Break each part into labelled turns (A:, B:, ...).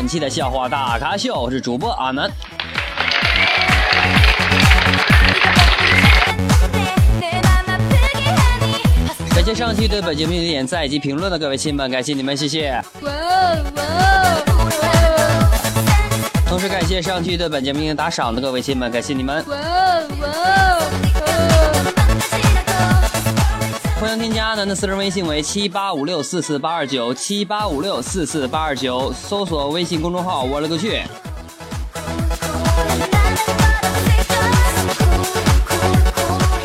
A: 本期的笑话大咖秀，我是主播阿南。感谢上期对本节目的点赞以及评论的各位亲们，感谢你们，谢谢。同时感谢上期对本节目打赏的各位亲们，感谢你们。欢迎添加阿南的私人微信为七八五六四四八二九七八五六四四八二九，搜索微信公众号我勒个去。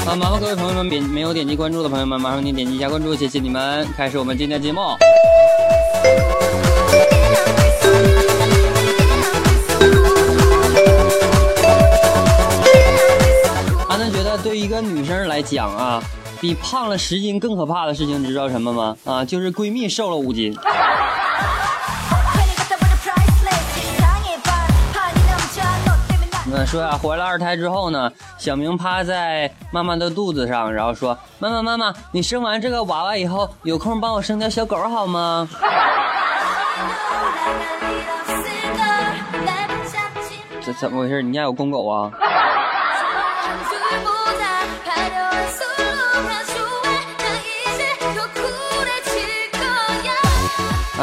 A: 啊，麻烦各位朋友们点没有点击关注的朋友们，麻烦您点击一下关注，谢谢你们。开始我们今天的节目。阿南觉得，对于一个女生来讲啊。比胖了十斤更可怕的事情，你知道什么吗？啊，就是闺蜜瘦了五斤。嗯，说呀，怀了二胎之后呢，小明趴在妈妈的肚子上，然后说：“妈妈，妈妈，你生完这个娃娃以后，有空帮我生条小狗好吗？”这怎么回事？你家有公狗啊？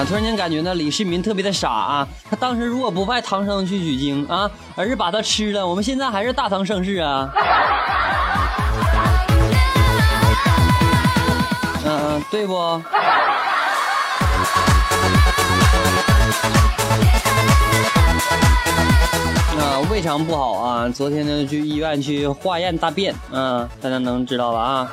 A: 突然间感觉呢，李世民特别的傻啊！他当时如果不派唐僧去取经啊，而是把他吃了，我们现在还是大唐盛世啊！嗯嗯，对不？啊，胃肠不好啊！昨天呢，去医院去化验大便，嗯，大家能知道吧？啊！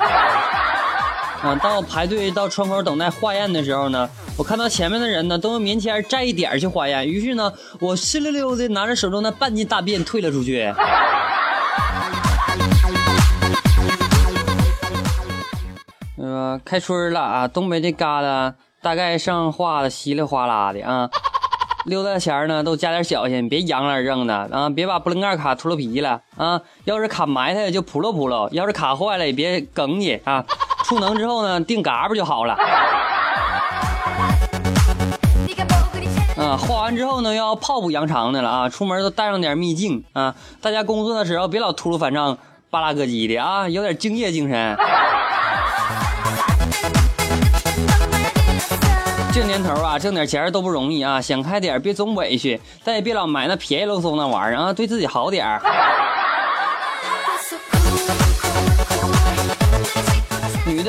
A: 啊，当我排队到窗口等待化验的时候呢，我看到前面的人呢都用棉签蘸一点去化验，于是呢，我湿溜溜的拿着手中的半斤大便退了出去。呃，开春了啊，东北这旮瘩大概上化的稀里哗啦的啊，溜达前呢都加点小心，别扬了扔的啊，别把不楞盖卡秃噜皮了啊，要是卡埋汰就扑噜扑噜，要是卡坏了也别哽你啊。出能之后呢，定嘎巴就好了。啊，画完之后呢，要泡补扬长的了啊！出门都带上点秘境啊！大家工作的时候别老秃噜反账、巴拉咯叽的啊，有点敬业精神。这年头啊，挣点钱都不容易啊，想开点别总委屈，但也别老买那便宜喽嗖那玩意儿啊，对自己好点儿。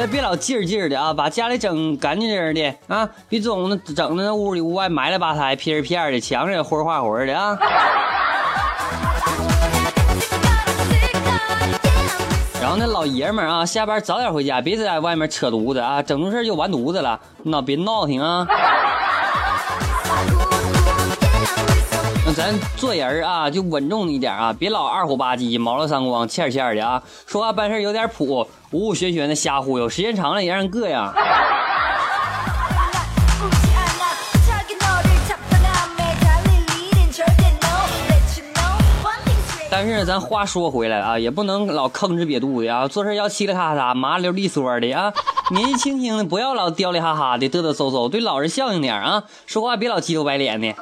A: 别老劲儿劲儿的啊，把家里整干净净的啊，别总整的那屋里屋外埋了吧台、片儿片的，墙上也灰画灰的啊。然后那老爷们儿啊，下班早点回家，别在外面扯犊子啊，整出事就完犊子了，那别闹挺啊。咱做人啊，就稳重一点啊，别老二虎吧唧、毛了三光、欠欠的啊，说话办事有点谱。无无玄玄的瞎忽悠，时间长了也让人膈应。但是咱话说回来啊，也不能老吭哧瘪肚的啊，做事要嘁哩喀嚓、麻溜利索的啊。年纪轻轻的，不要老刁里哈哈的、嘚嘚嗖嗖，对老人孝敬点啊。说话别老鸡头白脸的。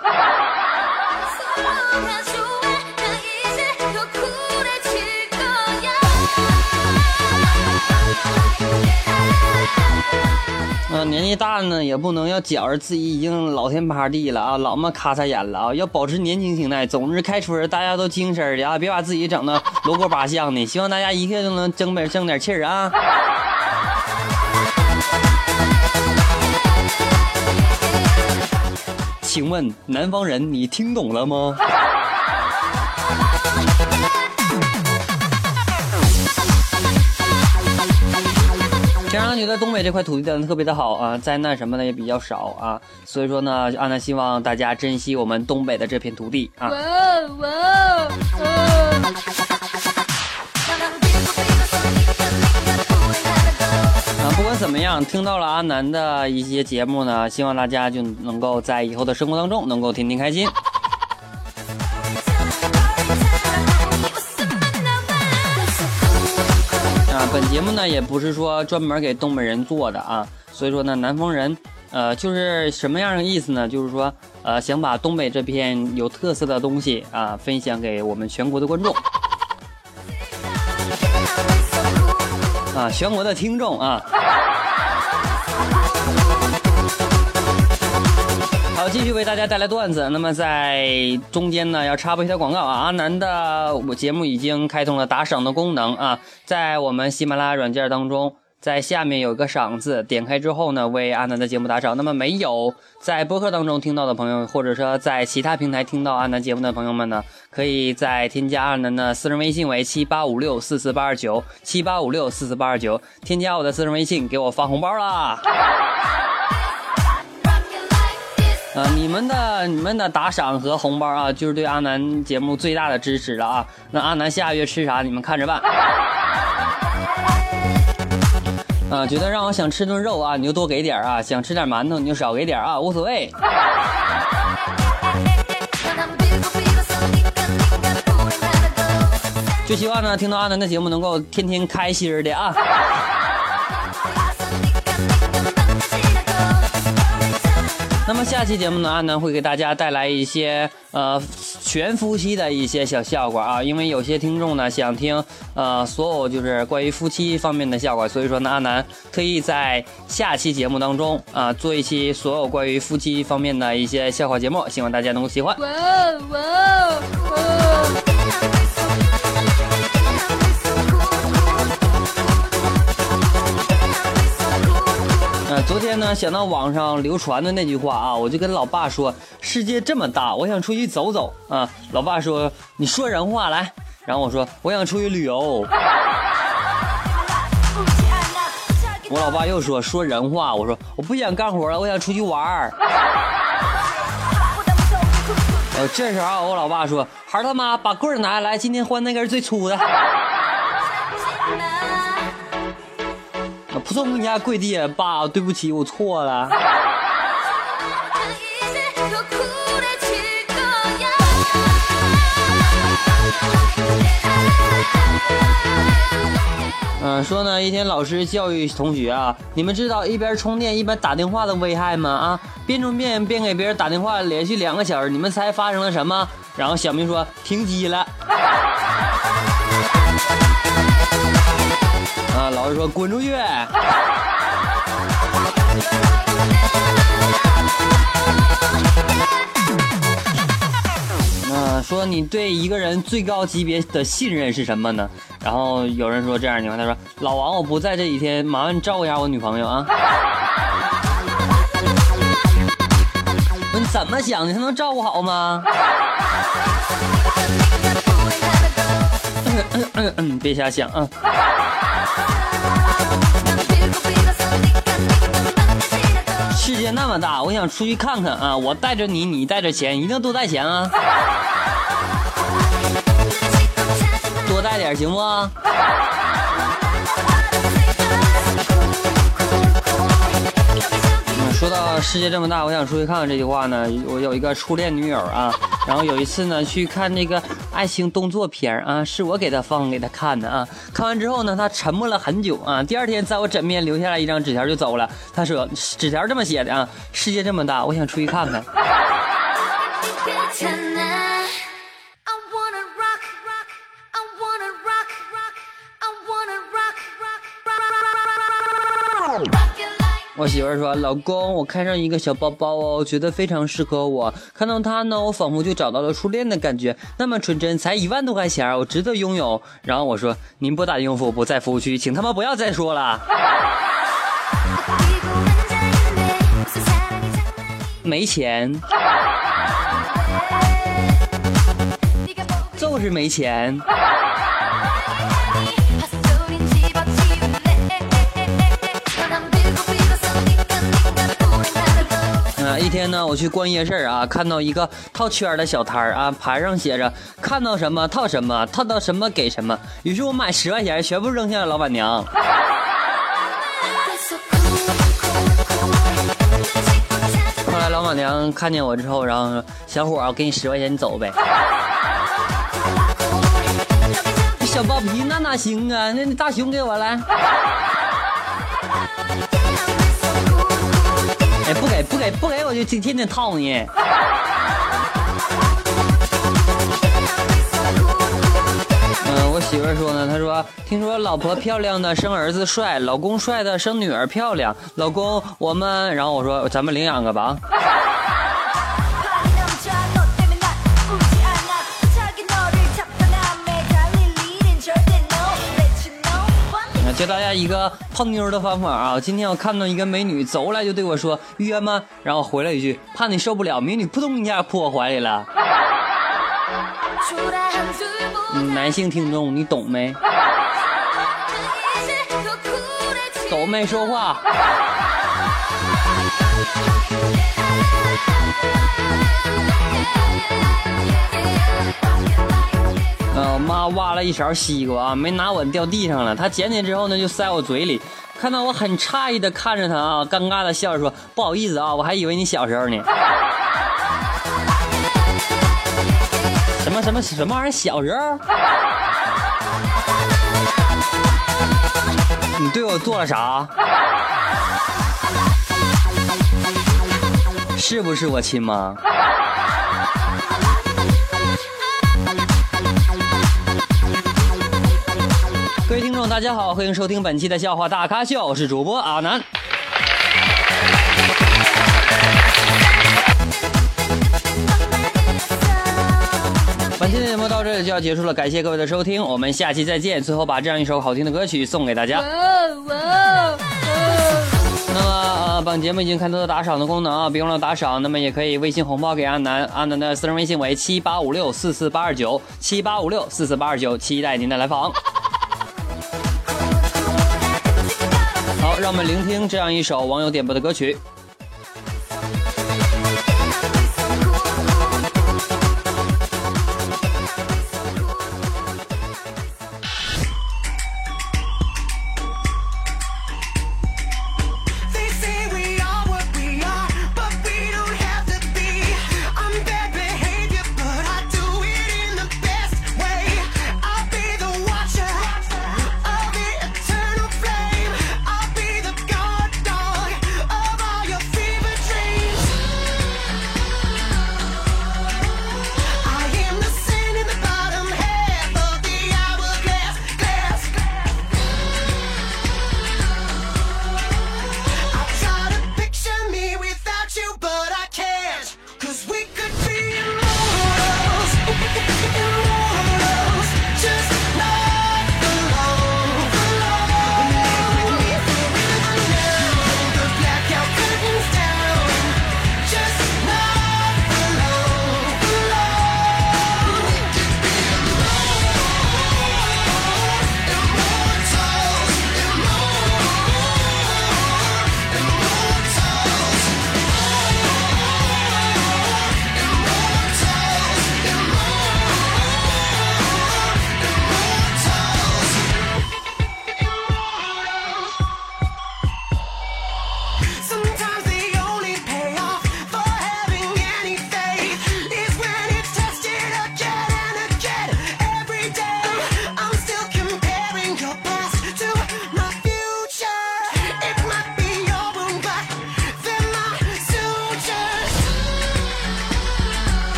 A: 年纪大呢，也不能要觉着自己已经老天趴地了啊，老么咔嚓眼了啊，要保持年轻心态。总之开春大家都精神的啊，别把自己整的罗锅八相的。希望大家一切都能争点争点气儿啊。请问南方人，你听懂了吗？先生觉得东北这块土地的特别的好啊，灾难什么的也比较少啊，所以说呢，安南希望大家珍惜我们东北的这片土地啊。哇啊，不管怎么样，听到了阿南的一些节目呢，希望大家就能够在以后的生活当中能够天天开心。节目呢也不是说专门给东北人做的啊，所以说呢，南方人呃，就是什么样的意思呢？就是说，呃，想把东北这片有特色的东西啊，分享给我们全国的观众，啊，全国的听众啊。继续为大家带来段子。那么在中间呢，要插播一条广告啊。阿南的我节目已经开通了打赏的功能啊，在我们喜马拉雅软件当中，在下面有一个赏字，点开之后呢，为阿南的节目打赏。那么没有在播客当中听到的朋友，或者说在其他平台听到阿南节目的朋友们呢，可以在添加阿南的私人微信为七八五六四四八二九七八五六四四八二九，添加我的私人微信，给我发红包啦！呃，你们的你们的打赏和红包啊，就是对阿南节目最大的支持了啊。那阿南下个月吃啥，你们看着办。啊，觉得让我想吃顿肉啊，你就多给点啊；想吃点馒头，你就少给点啊，无所谓。就希望呢，听到阿南的节目能够天天开心的啊。那么下期节目呢，阿南会给大家带来一些呃全夫妻的一些小笑话啊，因为有些听众呢想听呃所有就是关于夫妻方面的笑话，所以说呢，阿南特意在下期节目当中啊做一期所有关于夫妻方面的一些笑话节目，希望大家能够喜欢。天呢，想到网上流传的那句话啊，我就跟老爸说：“世界这么大，我想出去走走啊。”老爸说：“你说人话来。”然后我说：“我想出去旅游。”我老爸又说：“说人话。”我说：“我不想干活了，我想出去玩儿。”呃，这时候我老爸说：“孩他妈把棍儿拿来，今天换那根最粗的。”扑通一下跪地，爸，对不起，我错了。嗯，说呢，一天老师教育同学啊，你们知道一边充电一边打电话的危害吗？啊，边充电边给别人打电话，连续两个小时，你们猜发生了什么？然后小明说停机了。老师说滚出去。嗯，说你对一个人最高级别的信任是什么呢？然后有人说这样，你看他说老王我不在这几天，麻烦你照顾一下我女朋友啊。你怎么想的？他能照顾好吗？嗯嗯嗯嗯，别瞎想啊。世界那么大，我想出去看看啊！我带着你，你带着钱，一定多带钱啊！多带点行不？世界这么大，我想出去看看这句话呢。我有一个初恋女友啊，然后有一次呢去看那个爱情动作片啊，是我给她放给她看的啊。看完之后呢，她沉默了很久啊。第二天在我枕边留下来一张纸条就走了。她说纸条这么写的啊：世界这么大，我想出去看看。我媳妇说：“老公，我看上一个小包包哦，觉得非常适合我。看到它呢，我仿佛就找到了初恋的感觉，那么纯真，才一万多块钱，我值得拥有。”然后我说：“您拨打用户不在服务区，请他妈不要再说了。”没钱，就是没钱。天呢，我去逛夜市啊，看到一个套圈的小摊儿啊，牌上写着“看到什么套什么，套到什么给什么”。于是我买十块钱，全部扔下了老板娘。后来老板娘看见我之后，然后说：“小伙，我给你十块钱，你走呗。”小包皮那哪行啊？那大熊给我来。不给不给不给，我就天天套你。嗯，我媳妇说呢，她说听说老婆漂亮的生儿子帅，老公帅的生女儿漂亮。老公，我们，然后我说咱们领养个吧。教大家一个泡妞的方法啊！今天我看到一个美女走过来就对我说约吗？然后回了一句怕你受不了。美女扑通一下扑我怀里了。男性听众你懂没？都没说话？我妈挖了一勺西瓜啊，没拿稳掉地上了。她捡起之后呢，就塞我嘴里。看到我很诧异的看着她啊，尴尬的笑着说：“不好意思啊，我还以为你小时候呢。”什么什么什么玩意儿？小时候？你对我做了啥？是不是我亲妈？各位听众，大家好，欢迎收听本期的笑话大咖秀，我是主播阿南。本期的节目到这里就要结束了，感谢各位的收听，我们下期再见。最后把这样一首好听的歌曲送给大家。那么呃，本节目已经开通了打赏的功能啊，别忘了打赏。那么也可以微信红包给阿南，阿南的私人微信为七八五六四四八二九七八五六四四八二九，期待您的来访。好，让我们聆听这样一首网友点播的歌曲。